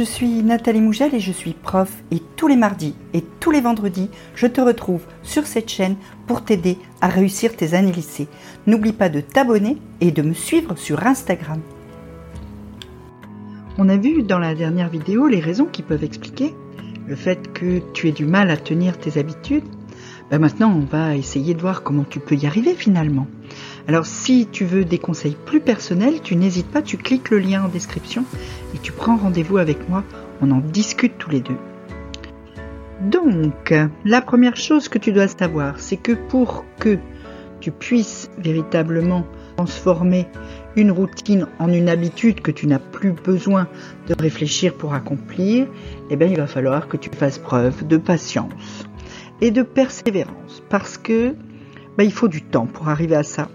je suis Nathalie Mougel et je suis prof et tous les mardis et tous les vendredis, je te retrouve sur cette chaîne pour t'aider à réussir tes années lycée. N'oublie pas de t'abonner et de me suivre sur Instagram. On a vu dans la dernière vidéo les raisons qui peuvent expliquer le fait que tu aies du mal à tenir tes habitudes. Ben maintenant, on va essayer de voir comment tu peux y arriver finalement. Alors si tu veux des conseils plus personnels, tu n'hésites pas, tu cliques le lien en description et tu prends rendez-vous avec moi, on en discute tous les deux. Donc, la première chose que tu dois savoir, c'est que pour que tu puisses véritablement transformer une routine en une habitude que tu n'as plus besoin de réfléchir pour accomplir, eh bien, il va falloir que tu fasses preuve de patience et de persévérance parce que ben, il faut du temps pour arriver à ça.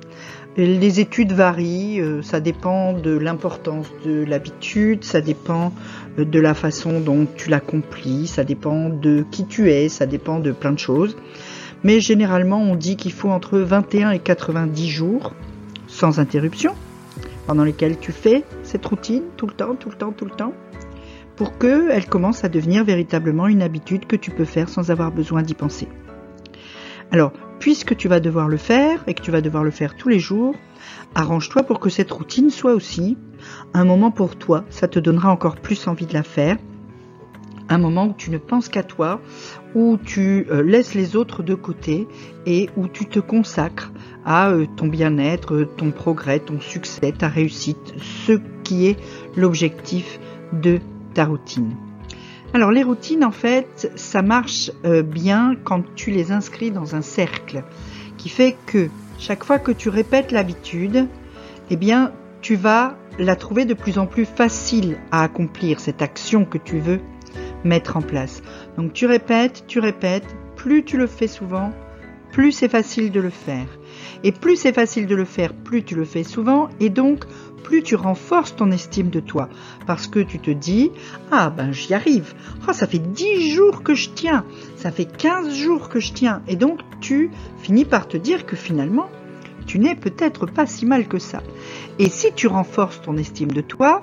Les études varient, euh, ça dépend de l'importance de l'habitude, ça dépend euh, de la façon dont tu l'accomplis, ça dépend de qui tu es, ça dépend de plein de choses. Mais généralement, on dit qu'il faut entre 21 et 90 jours sans interruption pendant lesquels tu fais cette routine tout le temps, tout le temps, tout le temps, pour qu'elle commence à devenir véritablement une habitude que tu peux faire sans avoir besoin d'y penser. Alors, puisque tu vas devoir le faire et que tu vas devoir le faire tous les jours, arrange-toi pour que cette routine soit aussi un moment pour toi. Ça te donnera encore plus envie de la faire. Un moment où tu ne penses qu'à toi, où tu euh, laisses les autres de côté et où tu te consacres à euh, ton bien-être, ton progrès, ton succès, ta réussite, ce qui est l'objectif de ta routine. Alors les routines, en fait, ça marche euh, bien quand tu les inscris dans un cercle, qui fait que chaque fois que tu répètes l'habitude, eh bien, tu vas la trouver de plus en plus facile à accomplir, cette action que tu veux mettre en place. Donc tu répètes, tu répètes, plus tu le fais souvent, plus c'est facile de le faire. Et plus c'est facile de le faire, plus tu le fais souvent, et donc plus tu renforces ton estime de toi. Parce que tu te dis, ah ben j'y arrive. Oh, ça fait 10 jours que je tiens. Ça fait 15 jours que je tiens. Et donc tu finis par te dire que finalement, tu n'es peut-être pas si mal que ça. Et si tu renforces ton estime de toi,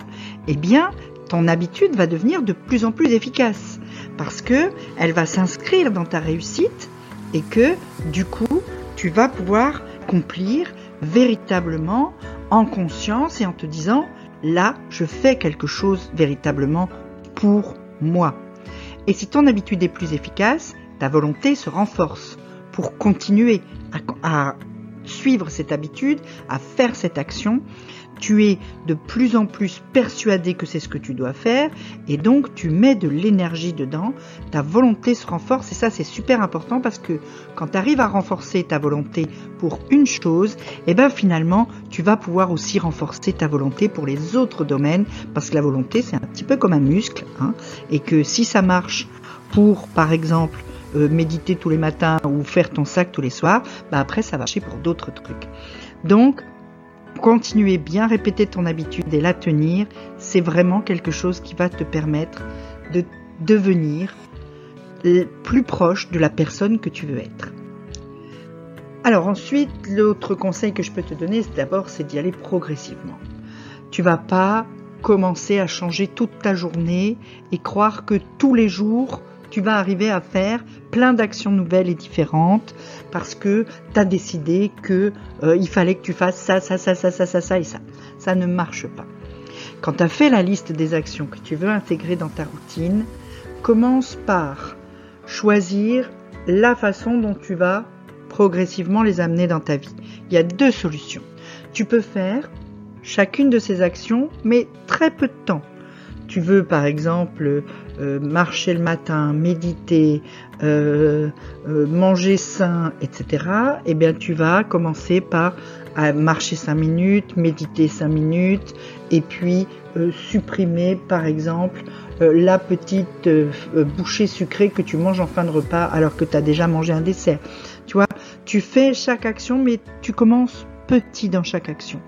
eh bien, ton habitude va devenir de plus en plus efficace. Parce que elle va s'inscrire dans ta réussite et que, du coup, tu vas pouvoir accomplir véritablement en conscience et en te disant là, je fais quelque chose véritablement pour moi. Et si ton habitude est plus efficace, ta volonté se renforce pour continuer à, à suivre cette habitude, à faire cette action tu es de plus en plus persuadé que c'est ce que tu dois faire et donc tu mets de l'énergie dedans, ta volonté se renforce et ça c'est super important parce que quand tu arrives à renforcer ta volonté pour une chose, et eh ben finalement tu vas pouvoir aussi renforcer ta volonté pour les autres domaines parce que la volonté c'est un petit peu comme un muscle hein, et que si ça marche pour par exemple euh, méditer tous les matins ou faire ton sac tous les soirs, bah après ça va marcher pour d'autres trucs. Donc continuer bien répéter ton habitude et la tenir, c'est vraiment quelque chose qui va te permettre de devenir plus proche de la personne que tu veux être. Alors ensuite, l'autre conseil que je peux te donner, d'abord, c'est d'y aller progressivement. Tu vas pas commencer à changer toute ta journée et croire que tous les jours, tu vas arriver à faire plein d'actions nouvelles et différentes parce que tu as décidé que euh, il fallait que tu fasses ça, ça, ça, ça, ça, ça, ça et ça. Ça ne marche pas. Quand tu as fait la liste des actions que tu veux intégrer dans ta routine, commence par choisir la façon dont tu vas progressivement les amener dans ta vie. Il y a deux solutions. Tu peux faire chacune de ces actions, mais très peu de temps tu veux par exemple euh, marcher le matin, méditer, euh, euh, manger sain, etc., eh bien tu vas commencer par marcher 5 minutes, méditer 5 minutes, et puis supprimer par exemple la petite bouchée sucrée que tu manges en fin de repas alors que tu as déjà mangé un dessert. Tu vois, tu fais chaque action, mais tu commences petit dans chaque action.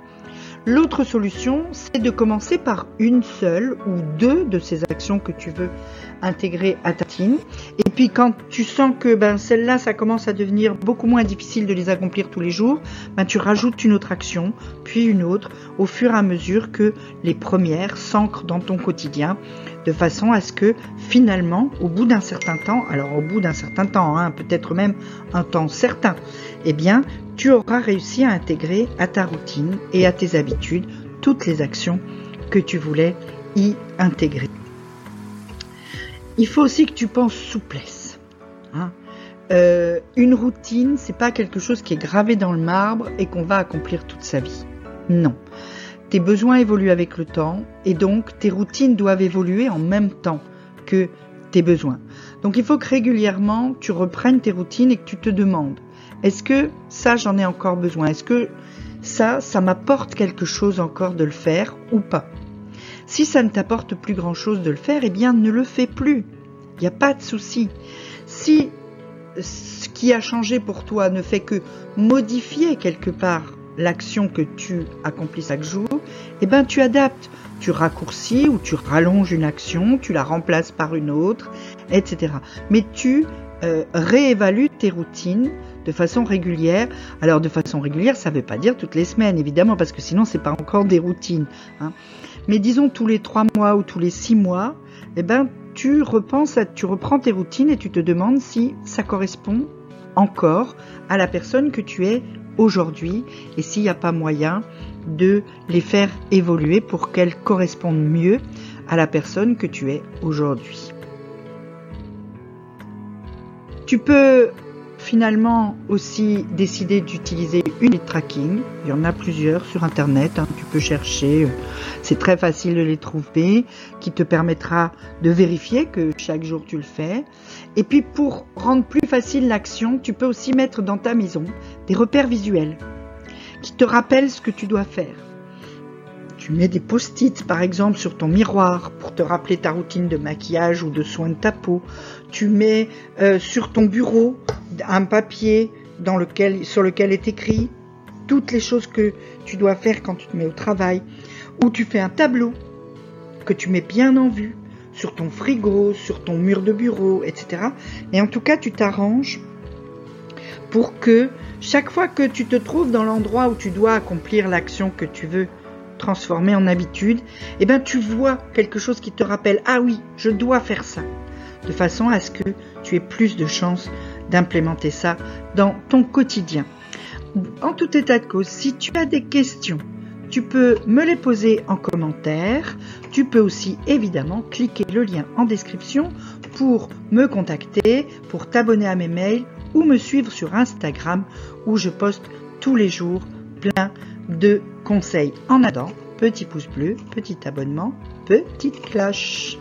L'autre solution, c'est de commencer par une seule ou deux de ces actions que tu veux intégrer à ta routine. Et puis quand tu sens que ben, celle-là, ça commence à devenir beaucoup moins difficile de les accomplir tous les jours, ben, tu rajoutes une autre action, puis une autre, au fur et à mesure que les premières s'ancrent dans ton quotidien, de façon à ce que finalement, au bout d'un certain temps, alors au bout d'un certain temps, hein, peut-être même un temps certain, eh bien, tu auras réussi à intégrer à ta routine et à tes habitudes toutes les actions que tu voulais y intégrer. Il faut aussi que tu penses souplesse. Hein. Euh, une routine, c'est pas quelque chose qui est gravé dans le marbre et qu'on va accomplir toute sa vie. Non. Tes besoins évoluent avec le temps et donc tes routines doivent évoluer en même temps que tes besoins. Donc il faut que régulièrement tu reprennes tes routines et que tu te demandes est-ce que ça, j'en ai encore besoin? Est-ce que ça, ça m'apporte quelque chose encore de le faire ou pas? Si ça ne t'apporte plus grand-chose de le faire, eh bien, ne le fais plus. Il n'y a pas de souci. Si ce qui a changé pour toi ne fait que modifier quelque part l'action que tu accomplis chaque jour, eh ben tu adaptes, tu raccourcis ou tu rallonges une action, tu la remplaces par une autre, etc. Mais tu euh, réévalues tes routines de façon régulière. Alors de façon régulière, ça ne veut pas dire toutes les semaines, évidemment, parce que sinon c'est pas encore des routines. Hein. Mais disons tous les trois mois ou tous les six mois, eh ben tu repenses, tu reprends tes routines et tu te demandes si ça correspond encore à la personne que tu es aujourd'hui et s'il n'y a pas moyen de les faire évoluer pour qu'elles correspondent mieux à la personne que tu es aujourd'hui. Tu peux finalement aussi décider d'utiliser une tracking. Il y en a plusieurs sur Internet, hein. tu peux chercher, c'est très facile de les trouver, qui te permettra de vérifier que chaque jour tu le fais. Et puis pour rendre plus facile l'action, tu peux aussi mettre dans ta maison des repères visuels qui te rappellent ce que tu dois faire. Tu mets des post-it par exemple sur ton miroir pour te rappeler ta routine de maquillage ou de soin de ta peau. Tu mets euh, sur ton bureau un papier sur lequel est écrit toutes les choses que tu dois faire quand tu te mets au travail. Ou tu fais un tableau que tu mets bien en vue sur ton frigo, sur ton mur de bureau, etc. Et en tout cas, tu t'arranges pour que chaque fois que tu te trouves dans l'endroit où tu dois accomplir l'action que tu veux transformer en habitude, eh ben tu vois quelque chose qui te rappelle ah oui, je dois faire ça, de façon à ce que tu aies plus de chances d'implémenter ça dans ton quotidien. En tout état de cause, si tu as des questions, tu peux me les poser en commentaire. Tu peux aussi évidemment cliquer le lien en description pour me contacter, pour t'abonner à mes mails ou me suivre sur Instagram où je poste tous les jours plein de conseils. En attendant, petit pouce bleu, petit abonnement, petite cloche.